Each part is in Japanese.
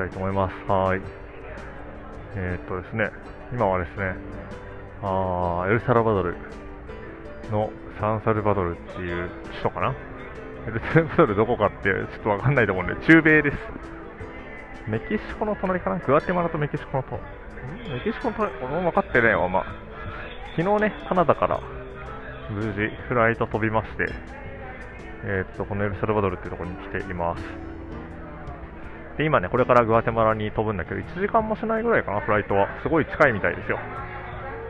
たいと思います。はい。えー、っとですね、今はですね、あエルサルバドルのサンサルバドルっていう首都かな？エルサルバドルどこかってちょっとわかんないと思うんで、中米です。メキシコの隣かな？グアテマラとメキシコの隣。メキシコの隣、俺も分かってないわ、まあ。昨日ね、カナダから無事フライト飛びまして、えー、っと、このエルサルバドルっていうところに来ています。で、今ね、これからグアテマラに飛ぶんだけど、1時間もしないぐらいかな、フライトは。すごい近いみたいですよ。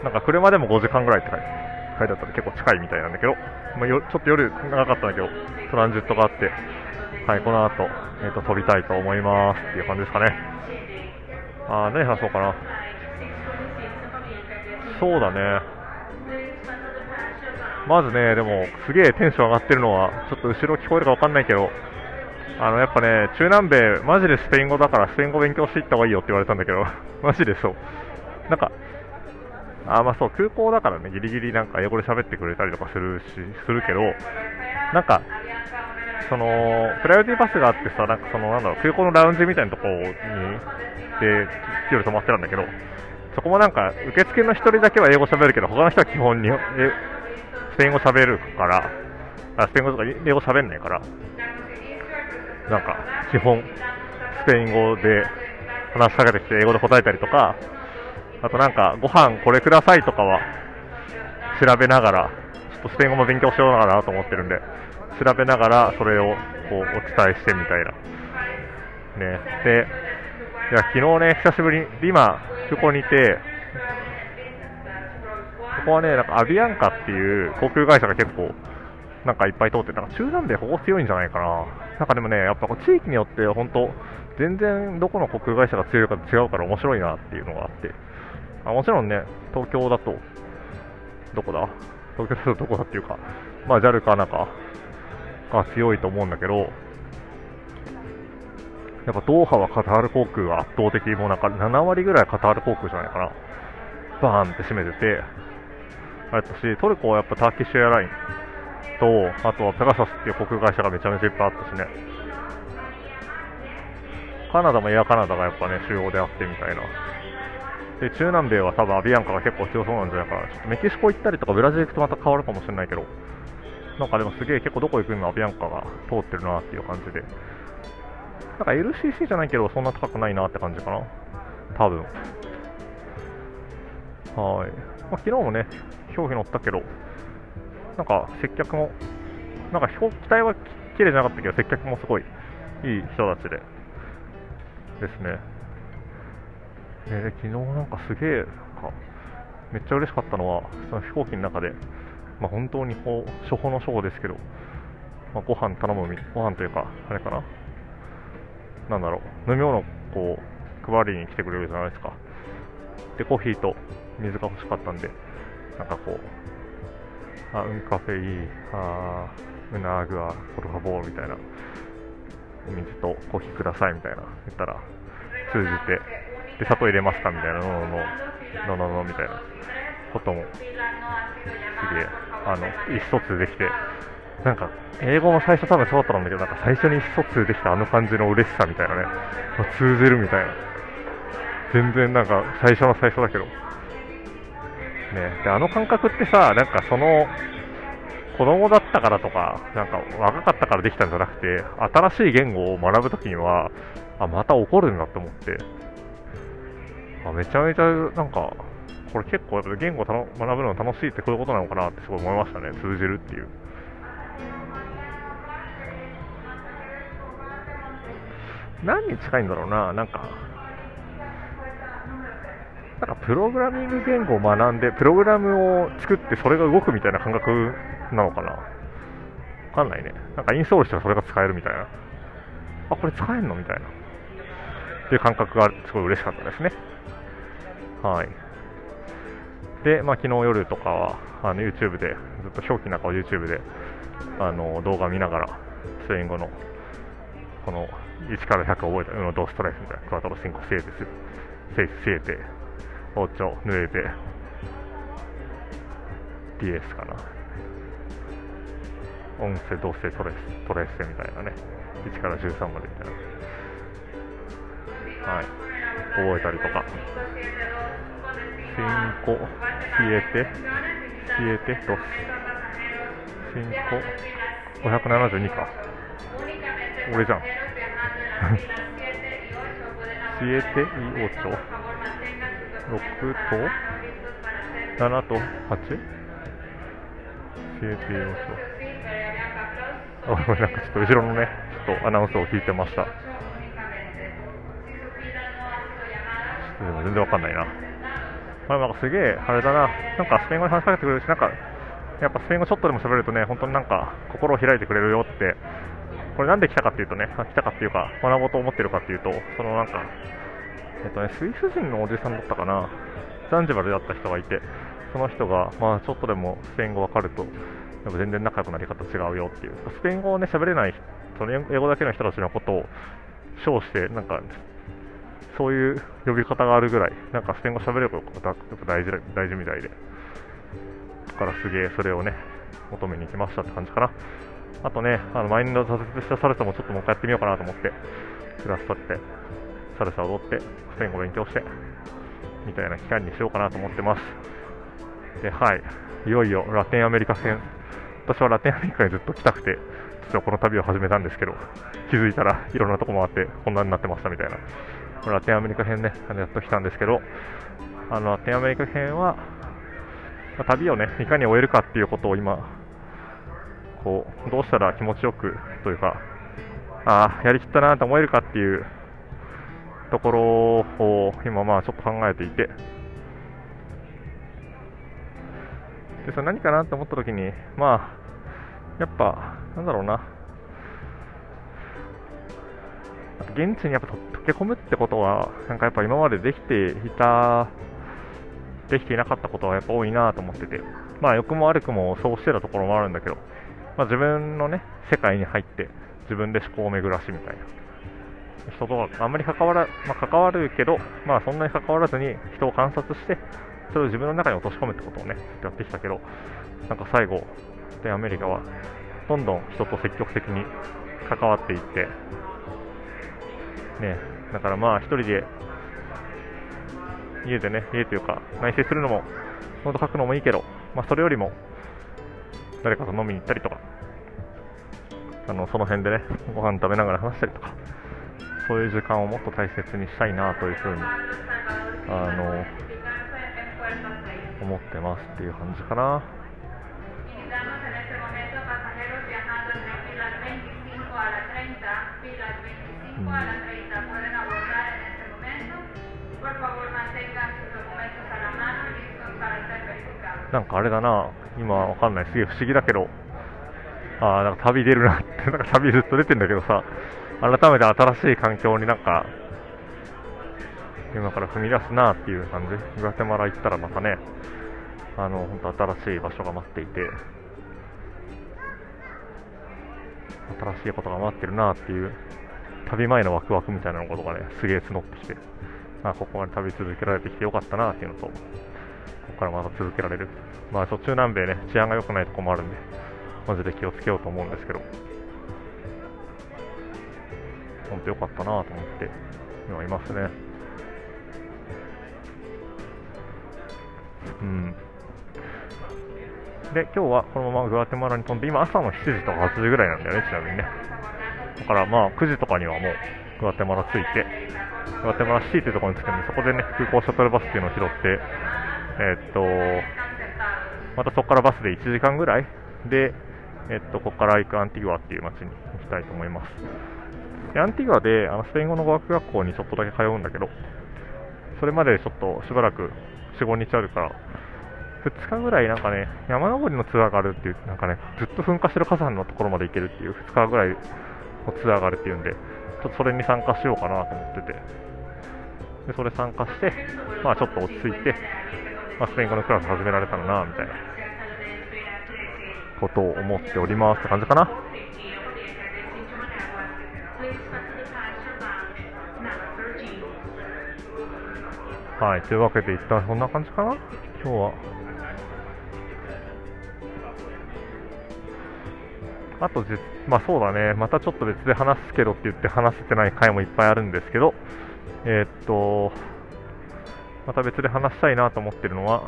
なんか車でも5時間ぐらいって書いて書いてあったら結構近いみたいなんだけど、まあ、よちょっと夜長かったんだけど、トランジットがあって、はい、この後、えーと、飛びたいと思いますっていう感じですかね。あー、何話そうかな。そうだね。まずね、でも、すげえテンション上がってるのは、ちょっと後ろ聞こえるか分かんないけど、あの、やっぱね、中南米、マジでスペイン語だからスペイン語勉強していった方がいいよって言われたんだけど、マジでそう。なんか、あ、まあそう、空港だからね、ギリギリなんか英語で喋ってくれたりとかするし、するけど、なんか、その、プライオリティバスがあってさ、なんかその、なんだろう、空港のラウンジみたいなとこに、で、夜泊まってたんだけど、そこもなんか、受付の1人だけは英語喋るけど、他の人は基本に、スペイン語喋るから、あスペイン語とか英語喋んないから、なんか、基本、スペイン語で話しかけてきて英語で答えたりとか、あとなんか、ご飯これくださいとかは調べながら、ちょっとスペイン語も勉強しようかなと思ってるんで、調べながらそれをこうお伝えしてみたいな。ね。で、いや昨日ね、久しぶりに、今、空港にいて、ここはね、なんかアビアンカっていう航空会社が結構、なんかいっぱい通ってた中南米ここ強いんじゃないかな。なんかでもね、やっぱ地域によって本当、全然どこの航空会社が強いか違うから面白いなっていうのがあって。あもちろんね、東京だと、どこだ？東京だとどこだっていうか、まあ JAL かなんかが強いと思うんだけど、やっぱドーハはカタール航空が圧倒的、もうなんか7割ぐらいカタール航空じゃないかな。バーンって占めてて、あれだし、トルコはやっぱターキッシュエアラインと、あとはペガサスっていう航空会社がめちゃめちゃいっぱいあったしね。カナダもエアカナダがやっぱね、主要であってみたいな。で中南米は多分アビアンカが結構強そうなんじゃないかな、ちょっとメキシコ行ったりとかブラジル行くとまた変わるかもしれないけど、なんかでもすげえ結構どこ行くにもアビアンカが通ってるなっていう感じで、なんか LCC じゃないけどそんな高くないなって感じかな、多分。はい、まあ、昨日もね、表記乗ったけど、なんか接客も、なんか機体は綺麗じゃなかったけど、接客もすごいいい人たちでですね。えー、昨日なんかすげえ、なんか、めっちゃ嬉しかったのは、その飛行機の中で、まあ、本当にこう、初歩の初歩ですけど、まあ、ご飯頼むみ、ご飯というか、あれかな、なんだろう、飲み物こう、配りに来てくれるじゃないですか。で、コーヒーと水が欲しかったんで、なんかこう、あ、うんカフェいい、あうなあぐあ、ポルファボーみたいな、お水とコーヒーくださいみたいな言ったら、通じて、で砂糖入れますかみたいなのののののみたいなこともすげえあの意思疎通できてなんか英語も最初多分そうだったんだけどなんか最初に意思疎通できたあの感じの嬉しさみたいなね、まあ、通じるみたいな全然なんか最初の最初だけどね。であの感覚ってさなんかその子供だったからとか、なんか若かったからできたんじゃなくて、新しい言語を学ぶときには、あ、また怒るんだって思って、あめちゃめちゃなんか、これ結構言語学ぶの楽しいってこういうことなのかなってすごい思いましたね、通じるっていう。何に近いんだろうな、なんか、なんかプログラミング言語を学んで、プログラムを作ってそれが動くみたいな感覚なのかな？わかんないね。なんかインストールしたらそれが使えるみたいな。あ、これ使えんの？みたいな。っていう感覚がすごい嬉しかったですね。はい。で、まあ、昨日夜とかは、あの YouTube で、ずっと表記の中を YouTube で、あの動画見ながら、スペイン語の、この1から100を覚えた、のドストライスみたいな、クワトロシンコセーテス、セイス、シエテ、包丁濡れて DS かな。音声どうせトレストレッセみたいなね。1から13までみたいなはい。覚えたりとか。進行。冷えて。冷えてと新古572か。俺じゃん。冷えていおちょと7と 8? 7 8あ、なんかちょっと後ろのね、ちょっとアナウンスを聞いてました。全然わかんないな。まあ、なんかすげえ、あれだな、なんかスペイン語で話しかけてくれるし、なんか、やっぱスペイン語ちょっとでも喋るとね、本当になんか、心を開いてくれるよって、これなんで来たかっていうとね、来たかっていうか、学ぼうと思ってるかっていうと、そのなんか、えっとね、スイス人のおじさんだったかな、ザンジバルで会った人がいて、その人が、まあちょっとでもスペイン語わかると、やっぱ全然仲良くなり方違うよっていう、スペイン語をね、喋れない、その英語だけの人たちのことを称して、なんか、そういう呼び方があるぐらい、なんかスペイン語喋れることが大事大事みたいで、だからすげえそれをね、求めに行きましたって感じかな。あとね、あのマインド挫折したサルサもちょっともう一回やってみようかなと思って、クラス取って、サルサ踊って、スペイン語勉強して、みたいな期間にしようかなと思ってます。で、はい、いよいよラテンアメリカ戦、私はラテンアメリカにずっと来たくて、実はこの旅を始めたんですけど、気づいたらいろんなとこ回って、こんなになってましたみたいな。ラテンアメリカ編ね、やっと来たんですけど、あのラテンアメリカ編は、旅をね、いかに終えるかっていうことを今、こう、どうしたら気持ちよくというか、ああ、やりきったなと思えるかっていうところを今、まあちょっと考えていて、で、それ何かなと思った時に、まあ、やっぱ、なんだろうな、現地にやっぱ溶け込むってことは、なんかやっぱ今までできていた、できていなかったことはやっぱ多いなと思ってて、まあ良くも悪くもそうしてたところもあるんだけど、まあ、自分のね、世界に入って自分で思考を巡らしみたいな。人とあんまり関わら、まあ、関わるけど、まあそんなに関わらずに人を観察して、それを自分の中に落とし込むってことをね、やってきたけど、なんか最後、でアメリカはどんどん人と積極的に関わっていって、ね、だからまあ、一人で、家でね、家というか、内省するのも、ノート書くのもいいけど、まあ、それよりも、誰かと飲みに行ったりとか、あのその辺でね、ご飯食べながら話したりとか、そういう時間をもっと大切にしたいなというふうに、あの、思ってますっていう感じかな。うん。なんかあれだな、今わかんない、すげえ不思議だけど、あなんか旅出るなって、なんか旅ずっと出てんだけどさ、改めて新しい環境になんか、今から踏み出すなっていう感じ、グアテマラ行ったらまたね、あの、本当新しい場所が待っていて、新しいことが待ってるなっていう、旅前のワクワクみたいなことがね、すげえ募ってきて、あここまで旅続けられてきてよかったなっていうのと、ここからまた続けられる。まあ、途中南米ね、治安が良くないとこもあるんで、マジで気をつけようと思うんですけど、本当良かったなと思って、今いますね。うん。で、今日はこのままグアテマラに飛んで、今朝の7時とか8時ぐらいなんだよね、ちなみにね。だからまあ9時とかにはもうグアテマラ着いて、グアテマラシティっていうところに着くんで、そこでね、空港シャトルバスっていうのを拾って、えー、っと、またそこからバスで1時間ぐらいで、えっと、ここから行くアンティグアっていう街に行きたいと思います。アンティグアであのスペイン語の語学学校にちょっとだけ通うんだけど、それまでちょっとしばらく4、5日あるから、2日ぐらいなんかね、山登りのツアーがあるっていう、なんかね、ずっと噴火してる火山のところまで行けるっていう、2日ぐらいのツアーがあるっていうんで、ちょっとそれに参加しようかなと思ってて、でそれ参加して、まあちょっと落ち着いて、まあ、スペイン語のクラス始められたらな、みたいなことを思っておりますって感じかな。はい、というわけで一旦そんな感じかな、今日は。あとまあそうだね、またちょっと別で話すけどって言って話せてない回もいっぱいあるんですけど、えー、っと、また別で話したいなと思ってるのは、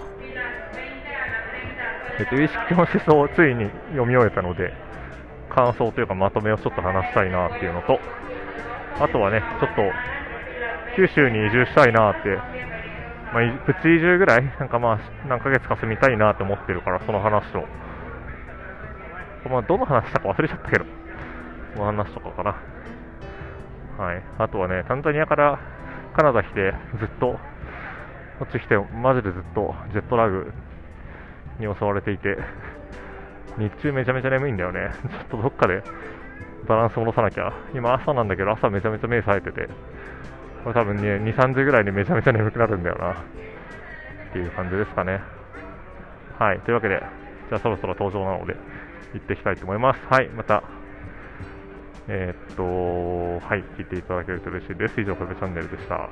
えっと、有識の思想をついに読み終えたので、感想というかまとめをちょっと話したいなっていうのと、あとはね、ちょっと九州に移住したいなって、まあ、プチ移住ぐらい、なんかまあ、何ヶ月か住みたいなって思ってるから、その話と、まあ、どの話したか忘れちゃったけど、その話とかかな。はい。あとはね、タンザニアからカナダ来て、ずっと、こっち来て、マジでずっとジェットラグに襲われていて、日中めちゃめちゃ眠いんだよね。ちょっとどっかでバランス戻さなきゃ。今朝なんだけど、朝めちゃめちゃ目冴えてて、これ多分ね、2、3時ぐらいにめちゃめちゃ眠くなるんだよな。っていう感じですかね。はい。というわけで、じゃあそろそろ登場なので、行っていきたいと思います。はい。また、えー、っと、はい。聞いていただけると嬉しいです。以上、カフェチャンネルでした。